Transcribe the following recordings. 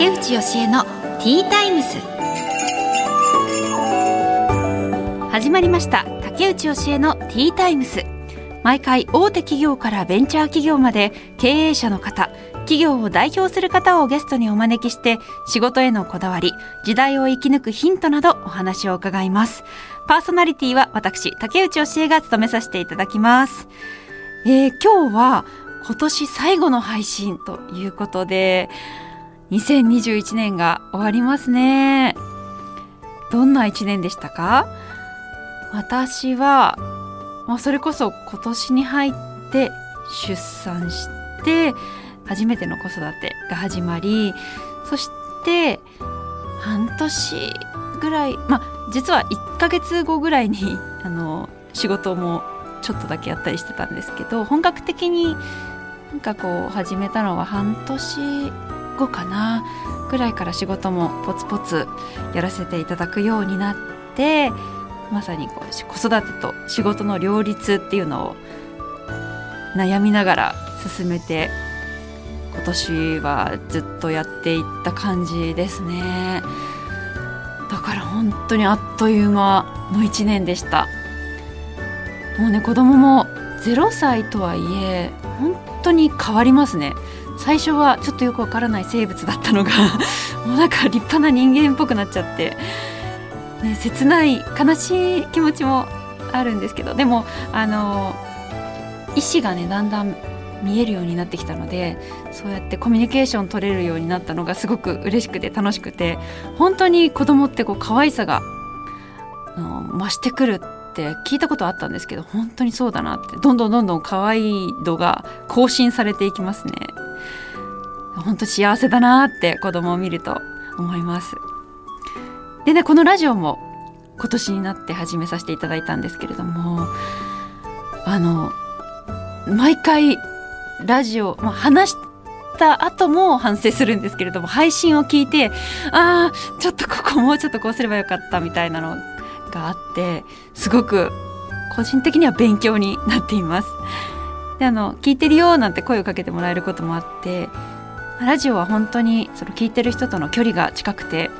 竹内義恵のティータイムス。始まりました。竹内義恵のティータイムス。毎回大手企業からベンチャー企業まで経営者の方企業を代表する方をゲストにお招きして仕事へのこだわり時代を生き抜くヒントなどお話を伺います。パーソナリティは私竹内義恵が務めさせていただきます。えー、今日は今年最後の配信ということで2021年が終わりますね。どんな1年でしたか？私は、まあ、それこそ今年に入って出産して初めての子育てが始まりそして半年ぐらいまあ実は1ヶ月後ぐらいに あの仕事もちょっとだけやったりしてたんですけど本格的になんかこう始めたのは半年後かなぐらいから仕事もポツポツやらせていただくようになってまさにこう子育てと仕事の両立っていうのを悩みながら進めて今年はずっとやっていった感じですね。だから本当にあっという間の1年でした。もうね子供も0歳とはいえ本当に変わりますね。最初はちょっとよくわからない生物だったのが もうなんか立派な人間っぽくなっちゃって、ね、切ない悲しい気持ちもあるんですけどでもあの意思がねだんだん見えるようになってきたのでそうやってコミュニケーション取れるようになったのがすごく嬉しくて楽しくて本当に子供ってこう可愛さが増してくるって聞いたことあったんですけど本当にそうだなって。どんどんどんどん可愛い度が更新されていきますね。本当幸せだなって子供を見ると思います。でねこのラジオも今年になって始めさせていただいたんですけれどもあの毎回ラジオ、まあ、話した後も反省するんですけれども配信を聞いてああちょっとここもうちょっとこうすればよかったみたいなのがあってすごく個人的には勉強になっています。であの聞いてるよなんて声をかけてもらえることもあってラジオは本当にその聞いてる人との距離が近くて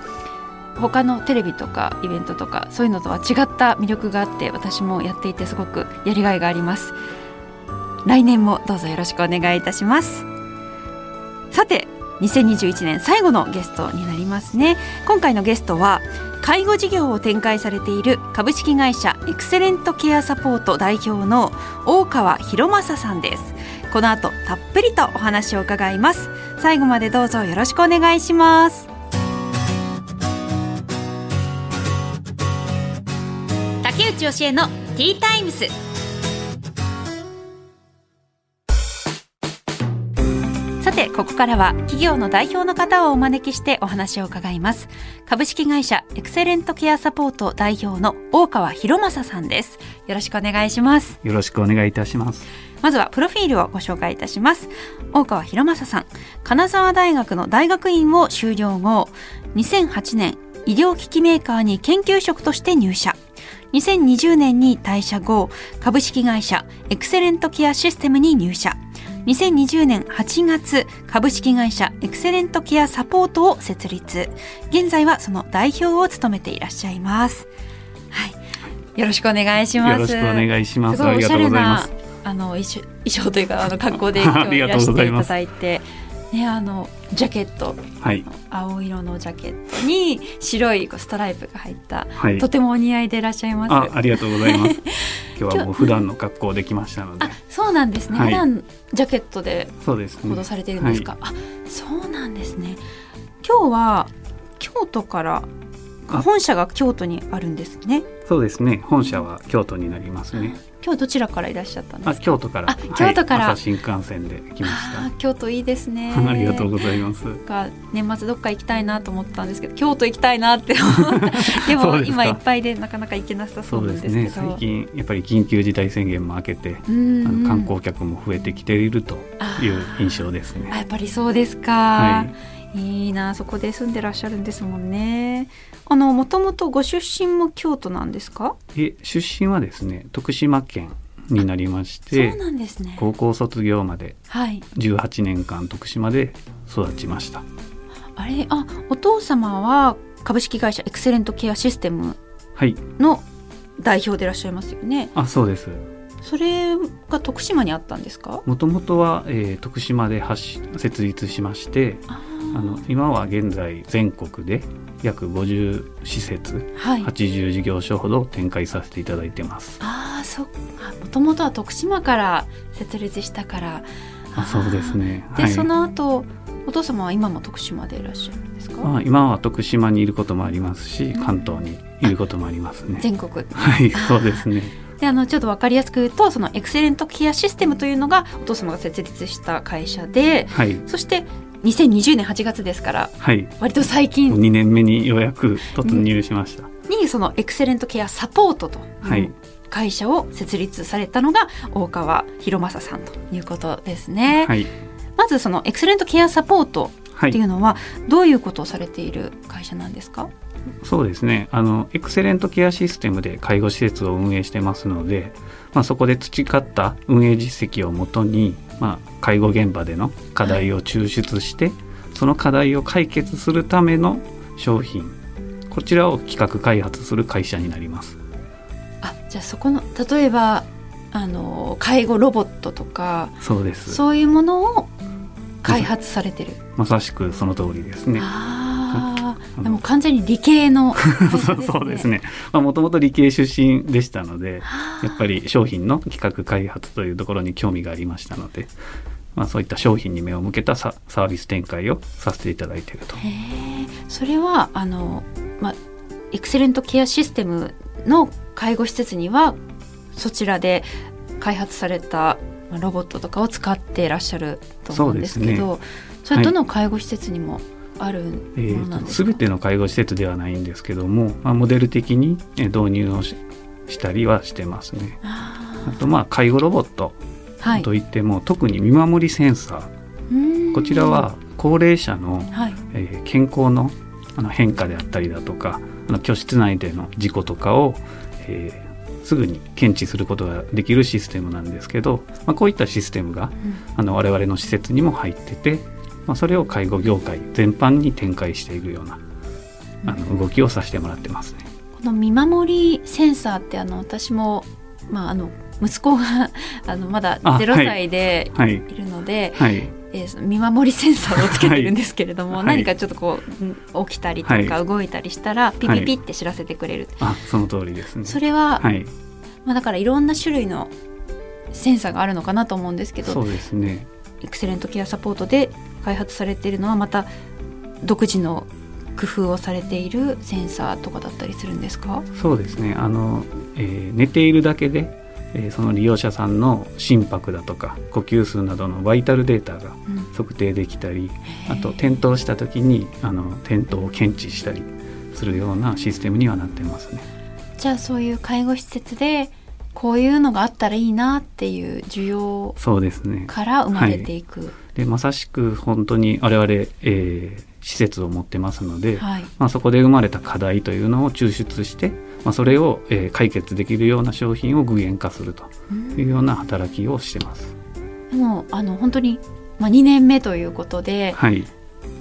他のテレビとかイベントとかそういうのとは違った魅力があって私もやっていてすごくやりがいがあります。来年もどうぞよろしくお願いいたします。さて2021年最後のゲストになりますね。今回のゲストは介護事業を展開されている株式会社エクセレントケアサポート代表の大川博正さんです。この後たっぷりとお話を伺います。最後までどうぞよろしくお願いします。竹内義恵のティータイムス。ここからは企業の代表の方をお招きしてお話を伺います。株式会社エクセレントケアサポート代表の大川博正さんです。よろしくお願いします。よろしくお願いいたします。まずはプロフィールをご紹介いたします。大川博正さん金沢大学の大学院を修了後2008年医療機器メーカーに研究職として入社。2020年に退社後株式会社エクセレントケアシステムに入社2020年8月株式会社エクセレントケアサポートを設立。現在はその代表を務めていらっしゃいます。はい。よろしくお願いします。よろしくお願いします。すごいおしゃれなあの衣装衣装というかあの格好で今日いらしていただいてね、あのジャケット、はい、青色のジャケットに白いストライプが入った、はい、とてもお似合いでいらっしゃいます。あありがとうございます。今日はもう普段の格好できましたので、あそうなんですね、はい、普段ジャケットで行動されているんですか、ね、あそうなんですね。今日は京都から本社が京都にあるんですね。そうですね。本社は京都になりますね今日どちらからいらっしゃったんですか？京都から。京都から、はい、新幹線で来ました。京都いいですね。ありがとうございます。か年末どっか行きたいなと思ったんですけど、京都行きたいなって思った。でも今いっぱいでなかなか行けなさそうです。ね、最近やっぱり緊急事態宣言も明けて、あの観光客も増えてきているという印象ですね。やっぱりそうですか。はいいいなそこで住んでらっしゃるんですもんね。あのもともとご出身も京都なんですか？え出身はですね徳島県になりましてそうなんですね。高校卒業まで18年間徳島で育ちました、はい、あれ？あお父様は株式会社エクセレントケアシステムはい。の代表でいらっしゃいますよね。あそうです。それが徳島にあったんですか？もともとは、えー、徳島で発し設立しましてああの今は現在全国で約50施設はい。80事業所ほど展開させていただいてます。ああそっか。もともとは徳島から設立したから。あそうですね。で、はい。その後お父様は今も徳島でいらっしゃるんですか、まあ、今は徳島にいることもありますし関東にいることもありますね。全国。はいそうですね。であのちょっと分かりやすく言うとそのエクセレントケアシステムというのがお父様が設立した会社ではい。そして2020年8月ですからはい。割と最近2年目にようやく突入しました。にそのエクセレントケアサポートとはい会社を設立されたのが大川博正さんということですね。はいまずそのエクセレントケアサポートはい。っていうのはどういうことをされている会社なんですか？そうですね。あのエクセレントケアシステムで介護施設を運営してますので、まあそこで培った運営実績をもとに、まあ介護現場での課題を抽出して、その課題を解決するための商品、こちらを企画開発する会社になります。あじゃあそこの例えばあの介護ロボットとかそうです。そういうものを開発されてる。まさしくその通りですね。あでも完全に理系の 会社そうです。ね。まあもともと理系出身でしたので、はあやっぱり商品の企画開発というところに興味がありましたので、まあ、そういった商品に目を向けたササービス展開をさせていただいていると。それはあのまあエクセレントケアシステムの介護施設にはそちらで開発されたまあロボットとかを使っていらっしゃると思うんですけどそれどの介護施設にもあるえものなんですか、ーと全ての介護施設ではないんですけども、まあ、モデル的にえー導入をししたりはしてますね。ああとまあ介護ロボットーはい。といっても、特に見守りセンサうーん。ーこちらは高齢者の、はい。えー健康のあの変化であったりだとかあの居室内での事故とかを、えーすぐに検知することができるシステムなんですけど、まあ、こういったシステムがあの我々の施設にも入ってて、まあ、それを介護業界全般に展開しているようなあの動きをさせてもらってますね。この見守りセンサーってあの私も、まあ、あの息子が あのまだあ0はい。歳ではい、いるので、はい、えーその見守りセンサーをつけてるんですけれども、はい。何かちょっとこううん起きたりとかはい。動いたりしたらピピピって知らせてくれる、あその通りですね。それは、はい、まあ、だからいろんな種類のセンサーがあるのかなと思うんですけどそうですね。エクセレントケアサポートで開発されているのはまた独自の工夫をされているセンサーとかだったりするんですか？そうですね。あの、えー寝ているだけで、えーその利用者さんの心拍だとか呼吸数などのバイタルデータがうん測定できたり、あと転倒した時にあの転倒を検知したりするようなシステムにはなってますね。じゃあそういう介護施設でこういうのがあったらいいなっていう需要そうですね。から生まれていく、でまさしく本当に我々、えー施設を持ってますので、はい。まあ、そこで生まれた課題というのを抽出して、まあ、それを、えー解決できるような商品を具現化するというような働きをしてます。でもあの本当に、まあ、2年目ということではい、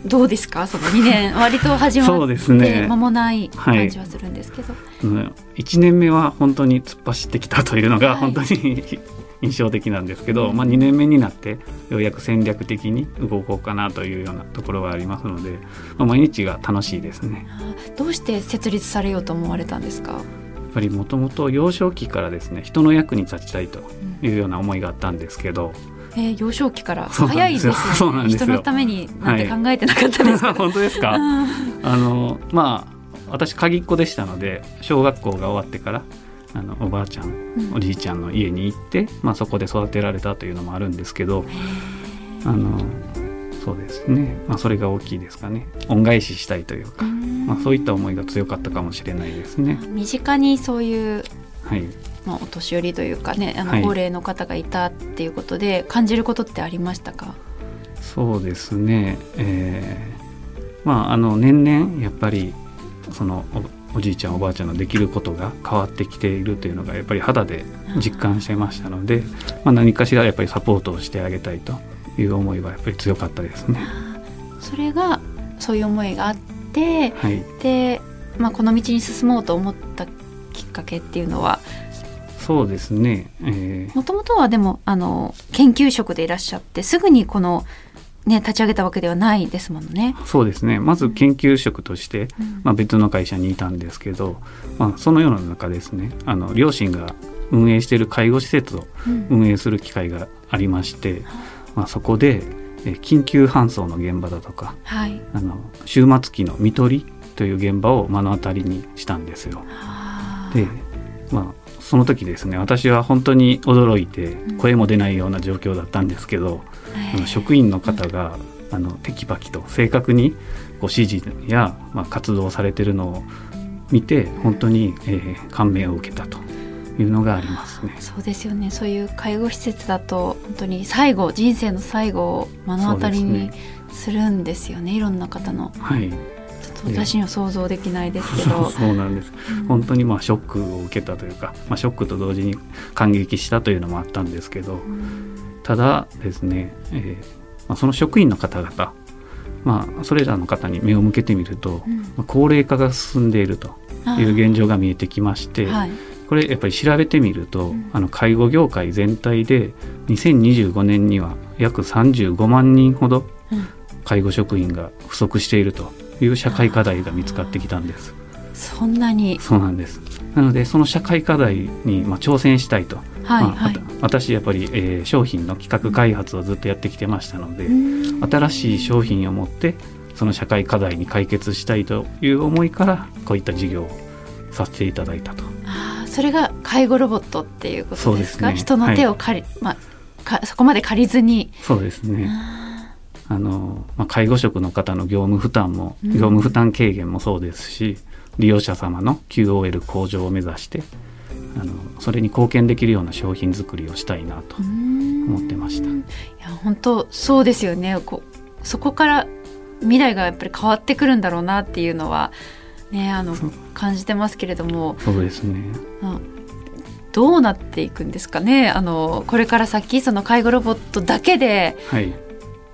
どうですか？その2年。割と始まって間もない感じはするんですけど、うん1年目は本当に突っ走ってきたというのがはい。本当に印象的なんですけど、うん。まあ、2年目になってようやく戦略的に動こうかなというようなところがありますので、まあ、毎日が楽しいですね。あどうして設立されようと思われたんですか、やっぱりもともと幼少期からですね人の役に立ちたいというような思いがあったんですけどえー幼少期から早いですよ。ですよそうなんねですよ。人のためになんて考えてなかったですけど、本当ですか？うん。あのまあ私鍵っ子でしたので小学校が終わってからあのおばあちゃんうん。おじいちゃんの家に行って、まあ、そこで育てられたというのもあるんですけどあのそうですね、まあ、それが大きいですかね。恩返ししたいというか、まあ、そういった思いが強かったかもしれないですね。身近にそういう、はい、まあ、お年寄りというかねあはい。の高齢の方がいたっていうことで感じることってありましたか、そうですね、えーまああの年々やっぱりそのおおじいちゃんおばあちゃんのできることが変わってきているというのがやっぱり肌で実感してましたので、まあ、何かしらやっぱりサポートをしてあげたいという思いはやっぱり強かったですね。それがそういう思いがあって、はい、で、まあ、この道に進もうと思ったきっかけっていうのはそうですね、えー。もともとはでもあの研究職でいらっしゃってすぐにこの、ね、立ち上げたわけではないですものね。そうですね。まず研究職として、うん。まあ、別の会社にいたんですけど、まあ、その世の中ですね。あの両親が運営している介護施設をうん。運営する機会がありまして、まあ、そこでえー緊急搬送の現場だとかはい。あの終末期の看取りという現場を目の当たりにしたんですよ。で、まあ、その時ですね私は本当に驚いてうん。声も出ないような状況だったんですけど、えーあの職員の方が、あのテキパキと正確にご指示や、まあ、活動されてるのを見て本当に、えー感銘を受けたというのがありますね。そうですよね。そういう介護施設だと本当に最後人生の最後を目の当たりにするんですよねいろんな方の。はい、私には想像できないですけど、そうなんです。うん。本当にまあショックを受けたというか、まあ、ショックと同時に感激したというのもあったんですけどうん。ただですね、えーまあ、その職員の方々、まあ、それらの方に目を向けてみると、うん。まあ高齢化が進んでいるという現状が見えてきまして、はい。これやっぱり調べてみると、うん。あの介護業界全体で2025年には約35万人ほどうん。介護職員が不足しているという社会課題が見つかってきたんです。そんなに？そうなんです。なのでその社会課題にまあ挑戦したいと、はいまあはい。わた私やっぱり、えー商品の企画開発をずっとやってきてましたので、うん。新しい商品を持ってその社会課題に解決したいという思いからこういった事業をさせていただいたと。あーそれが介護ロボットっていうことですか？ね。人の手を借り、まあ、かそこまで借りずに、そうですねああの、まあ、介護職の方の業務負担も、うん。業務負担軽減もそうですし利用者様の QOL 向上を目指してあのそれに貢献できるような商品作りをしたいなと思ってました。いや本当そうですよね。こうそこから未来がやっぱり変わってくるんだろうなっていうのはねあの感じてますけれども。そうですね。あどうなっていくんですかね。あのこれから先その介護ロボットだけではい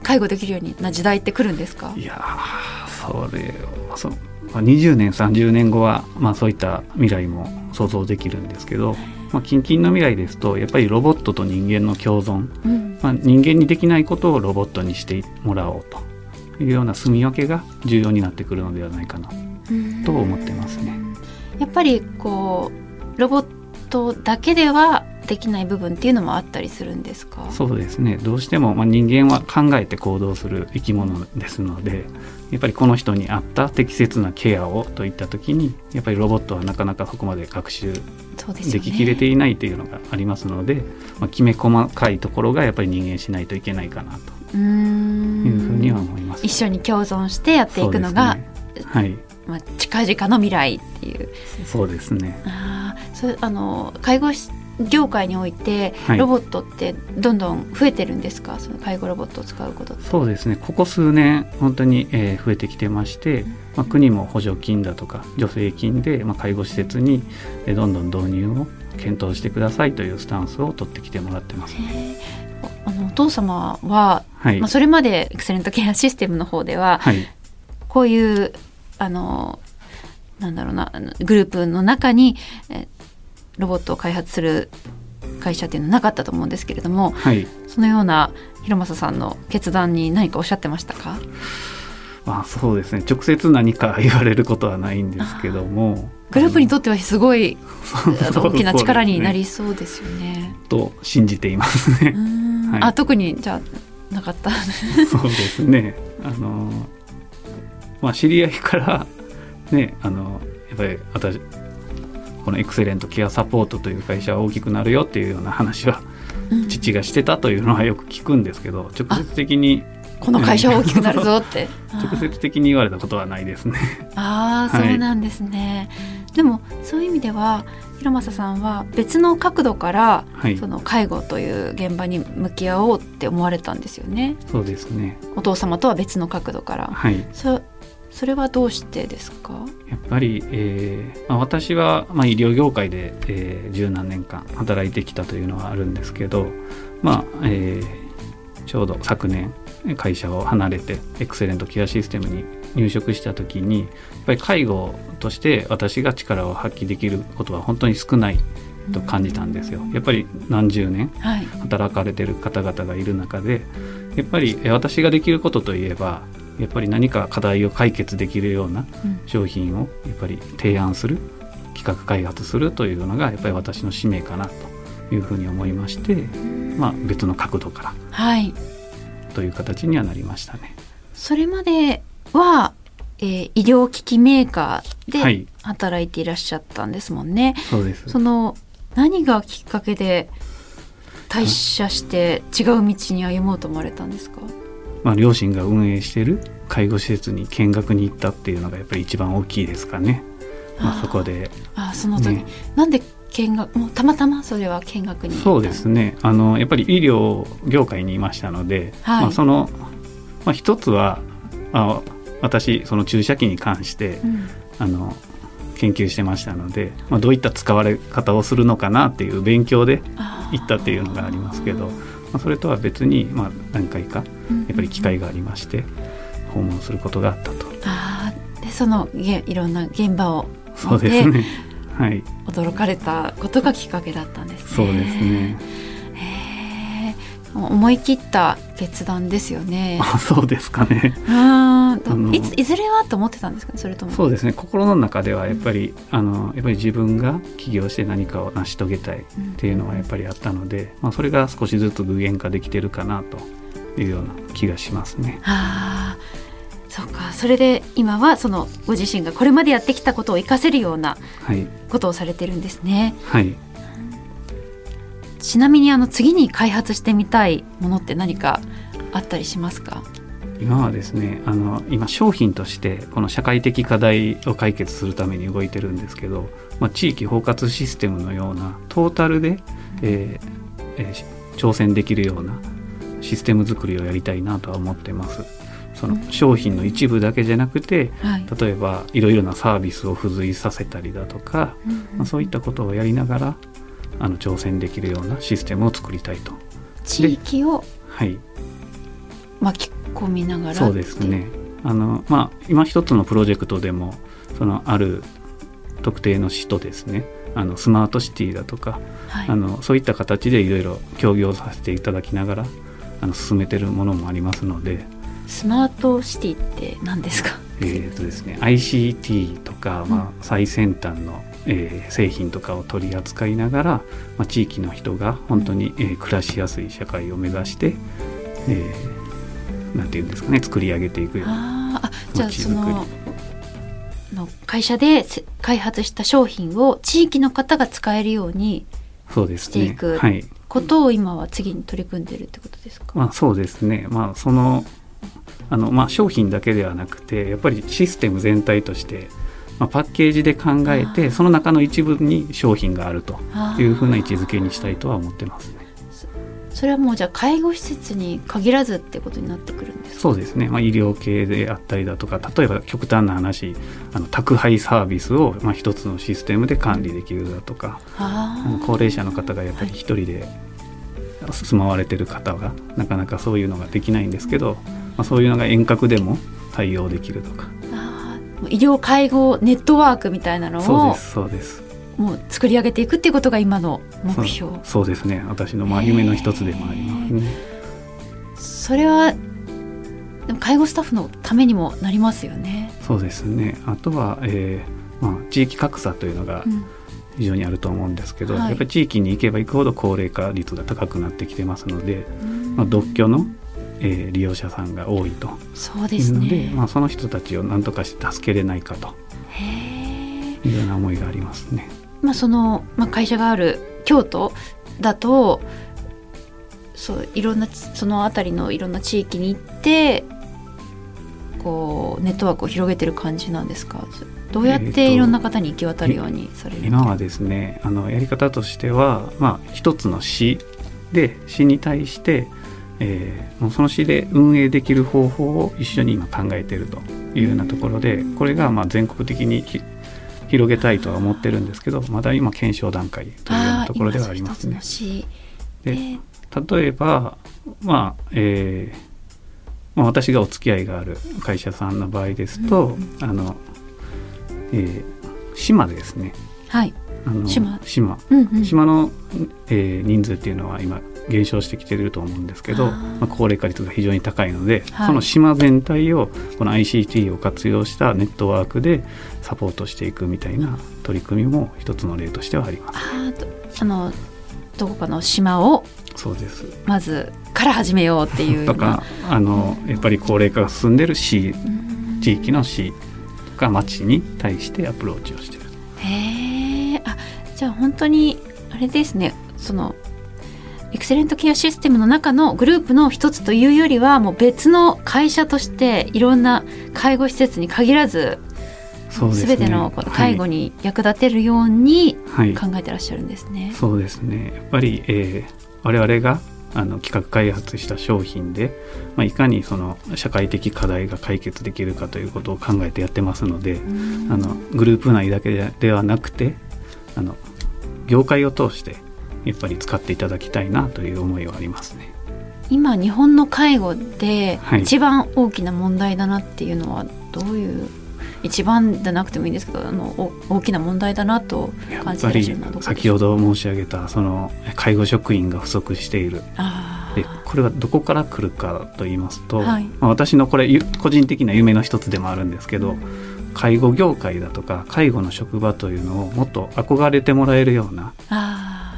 介護できるような時代って来るんですか？いやーそれをそうまあ20年30年後は、まあ、そういった未来も想像できるんですけど、まあ、近々の未来ですとやっぱりロボットと人間の共存、うん。まあ、人間にできないことをロボットにしてもらおうというような住み分けが重要になってくるのではないかなと思ってますね。やっぱりこうロボットだけではできない部分っていうのもあったりするんですか？そうですね。どうしても、まあ、人間は考えて行動する生き物ですのでやっぱりこの人に合った適切なケアをといった時にやっぱりロボットはなかなかそこまで学習でききれていないというのがありますので、まあ、きめ細かいところがやっぱり人間しないといけないかなと。いうふうには思います。一緒に共存してやっていくのが、はい。まあ、近々の未来っていう。そうですね。あーそれあの介護業界において、はい。ロボットってどんどん増えてるんですか？その介護ロボットを使うことって。そうですね。ここ数年本当に、えー増えてきてまして、まあ、国も補助金だとか助成金で、まあ、介護施設に、えーどんどん導入を検討してくださいというスタンスを取ってきてもらってます。あのお父様は、はい、まあ、それまでエクセレントケアシステムの方では、はい、こういうあのなんだろうなグループの中にえロボットを開発する会社っていうのはなかったと思うんですけれどもはいそのような広政さんの決断に何かおっしゃってましたか？まあ、そうですね直接何か言われることはないんですけどもグループにとってはすごい大きな力になりそうですよね。すねと信じていますうね。はいあ特にじゃあなかった。そうですね。あのまあ知り合いからねあのやっぱり私このエクセレントケアサポートという会社は大きくなるよっていうような話はうん父がしてたというのはよく聞くんですけど直接的にこの会社は大きくなるぞって。直接的に言われたことはないですね。ああはいそうなんですね。でもそういう意味では広政さんは別の角度からはいその介護という現場に向き合おうって思われたんですよね。そうですね。お父様とは別の角度から。はい。そそれはどうしてですか？やっぱり、えーまあ、私は、まあ、医療業界で、えー十何年間働いてきたというのはあるんですけど、まあえーちょうど昨年会社を離れてエクセレントケアシステムに入職した時にやっぱり介護として私が力を発揮できることは本当に少ないと感じたんですよ。やっぱり何十年働かれてる方々がいる中でやっぱり私ができることといえばやっぱり何か課題を解決できるような商品をやっぱり提案する企画開発するというのがやっぱり私の使命かなというふうに思いまして、まあ、別の角度から、はい、という形にはなりましたね。それまでは、えー、医療機器メーカーで働いていらっしゃったんですもんね。はい、そうです。その何がきっかけで退社して違う道に歩もうと思われたんですか、まあ、両親が運営している介護施設に見学に行ったっていうのがやっぱり一番大きいですかね。まあ、そこで、あその時、ね、なんで見学もうたまたまそれは見学にそうですね。あのやっぱり医療業界にいましたので、はい、まあ、その、まあ、一つはあ私その注射器に関して、うん、あの研究してましたので、まあ、どういった使われ方をするのかなっていう勉強で行ったっていうのがありますけど、まあ、それとは別に、まあ、何回かやっぱり機会がありまして、訪問することがあったと。あでそのいろんな現場をそうですね。はい。驚かれたことがきっかけだったんですね。そうですね。思い切った決断ですよね。あそうですかね。あいついずれはと思ってたんですかね。それとも。そうですね。心の中ではやっぱり、うん、あのやっぱり自分が起業して何かを成し遂げたいっていうのはやっぱりあったので、うん、まあそれが少しずつ具現化できてるかなというような気がしますね。ああ。そうかそれで今はそのご自身がこれまでやってきたことを生かせるようなことをされてるんですね。はい、ちなみにあの次に開発してみたいものって何かあったりしますか？今はですねあの今商品としてこの社会的課題を解決するために動いてるんですけど、まあ、地域包括システムのようなトータルで、えーえー、挑戦できるようなシステム作りをやりたいなとは思ってます。その商品の一部だけじゃなくて、はい、例えばいろいろなサービスを付随させたりだとか、うんうん、まあ、そういったことをやりながらあの挑戦できるようなシステムを作りたいと。地域を巻き込みながら、そうですね。あの、まあ、今一つのプロジェクトでもそのある特定の市とですねあのスマートシティだとか、はい、あのそういった形でいろいろ協業させていただきながらあの進めてるものもありますので。スマートシティって何ですか？えーとですね、ICT とか、まあ、最先端の、えー、製品とかを取り扱いながら、まあ、地域の人が本当に、えー、暮らしやすい社会を目指して、えー、なんていうんですかね作り上げていくようなあじゃあそのの会社で開発した商品を地域の方が使えるようにしていくことを今は次に取り組んでるってことですか、まあ、そうですね、まあ、そのあの、まあ、商品だけではなくてやっぱりシステム全体として、まあ、パッケージで考えてその中の一部に商品があるというふうな位置づけにしたいとは思ってますね。それはもうじゃあ介護施設に限らずってことになってくるんですそうですね、まあ、医療系であったりだとか例えば極端な話あの宅配サービスを、まあ、一つのシステムで管理できるだとか、高齢者の方がやっぱり一人で住まわれてる方がなかなかそういうのができないんですけど、まあ、そういうのが遠隔でも対応できるとか。医療介護ネットワークみたいなのをそうですそうです。もう作り上げていくっていうことが今の目標。そうですね。私のまあ夢の一つでもありますね。それはでも介護スタッフのためにもなりますよね。そうですね。あとは、えーまあ、地域格差というのが非常にあると思うんですけど、うんはい、やっぱり地域に行けば行くほど高齢化率が高くなってきてますので、まあ、独居のえー、利用者さんが多いとそうですね。まあ、その人たちを何とかして助けれないかというような思いがありますね。まあ、その、まあ、会社がある京都だとそういろんなその辺りのいろんな地域に行ってこうネットワークを広げてる感じなんですか？どうやっていろんな方に行き渡るようにされる、えー、今はですねあのやり方としては、まあ、一つの市で市に対してえー、もうその市で運営できる方法を一緒に今考えているというようなところでこれがまあ全国的に広げたいとは思ってるんですけどまだ今検証段階というようなところではありますね。で例えば、まあえーまあ、私がお付き合いがある会社さんの場合ですと、あの、えー、島ですね。はい。あの島。島。うんうん。島の、えー人数っていうのは今減少してきてると思うんですけどまあ、高齢化率が非常に高いので、はい。その島全体をこの ICT を活用したネットワークでサポートしていくみたいな取り組みも一つの例としてはあります。あのどこかの島をそうです。まずから始めようっていう とかあのやっぱり高齢化が進んでる市うん。地域の市。とか町に対してアプローチをしてる。へえあじゃあ本当にあれですね。そのエクセレントケアシステムの中のグループの一つというよりはもう別の会社としていろんな介護施設に限らずそうですね。全てのこの介護に役立てるようにはい、考えてらっしゃるんですね。そうですね。やっぱり、えー我々があの企画開発した商品で、まあ、いかにその社会的課題が解決できるかということを考えてやってますので、うんあのグループ内だけでではなくてあの業界を通してやっぱり使っていただきたいなという思いはありますね。今日本の介護ではい一番大きな問題だなっていうのはどういう一番じゃなくてもいいんですけどあのお大きな問題だなと感じてらっやっぱりしゃる先ほど申し上げたその介護職員が不足している。でこれはどこから来るかと言いますと、はい。まあ、私のこれゆ個人的な夢の一つでもあるんですけど、介護業界だとか介護の職場というのをもっと憧れてもらえるような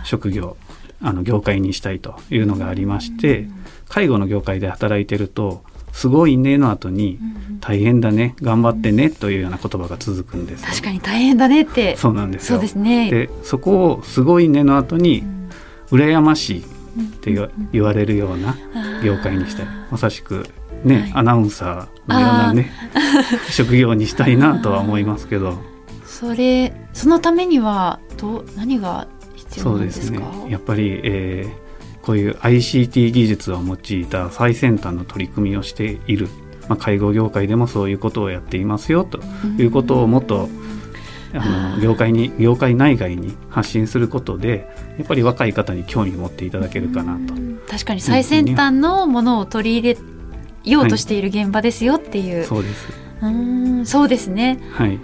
職業あの業界にしたいというのがありまして介護の業界で働いてると「すごいね」の後にうん「大変だね頑張ってね」というような言葉が続くんですよ確かに大変だねって。そうなんですよ。そうですね。でそこを「すごいね」の後にうん「羨ましい」って言われるような業界にしたい。まさしくね、はい。アナウンサーのようなね職業にしたいなとは思いますけど。それそのためにはどう何が必要そなでか？うんですね。やっぱり、えーこういう ICT 技術を用いた最先端の取り組みをしている、まあ、介護業界でもそういうことをやっていますよと。いうことをもっとあの業界に業界内外に発信することでやっぱり若い方に興味を持っていただけるかなと。うん。確かに最先端のものを取り入れようとしている現場ですよっていう。そうです。うん。そうですね。はい。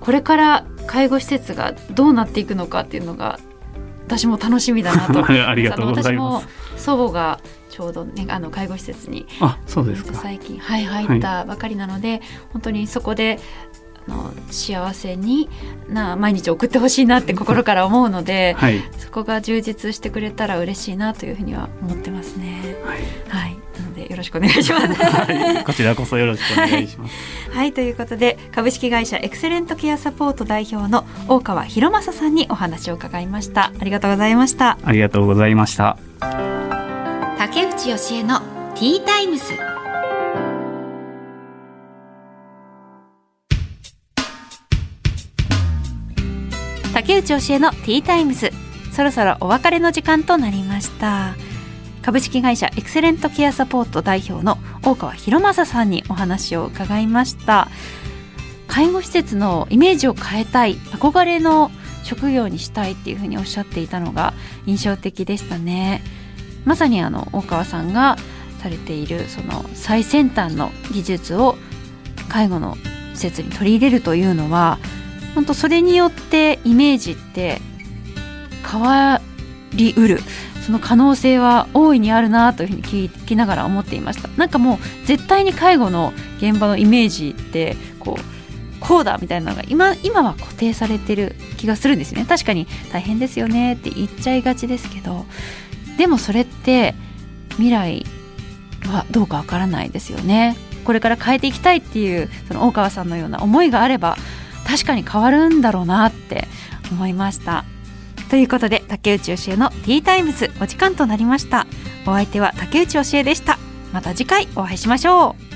これから介護施設がどうなっていくのかっていうのが私も楽しみだなと。ありがとうございます。祖母がちょうどねあの介護施設に。あそうですか。最近、はい、入ったばかりなので、本当にそこであの幸せにな毎日送ってほしいなって心から思うのではい。そこが充実してくれたら嬉しいなというふうには思ってますね。はい。はい、よろしくお願いします。はい、こちらこそよろしくお願いします。はいということで株式会社エクセレントケアサポート代表の大川博正さんにお話を伺いましたありがとうございましたありがとうございました。竹内義恵のティータイムス竹内義恵のティータイムスそろそろお別れの時間となりました株式会社エクセレントケアサポート代表の大川博正さんにお話を伺いました。介護施設のイメージを変えたい憧れの職業にしたいっていうふうにおっしゃっていたのが印象的でしたね。まさにあの大川さんがされているその最先端の技術を介護の施設に取り入れるというのは本当それによってイメージって変わりうる。その可能性は大いにあるなというふうに聞きながら思っていました。なんかもう絶対に介護の現場のイメージってこうこうだみたいなのが今今は固定されてる気がするんですよね。確かに大変ですよねって言っちゃいがちですけどでもそれって未来はどうかわからないですよね。これから変えていきたいっていうその大川さんのような思いがあれば確かに変わるんだろうなって思いました。ということで竹内義恵のティータイムズお時間となりました。お相手は竹内義恵でした。また次回お会いしましょう。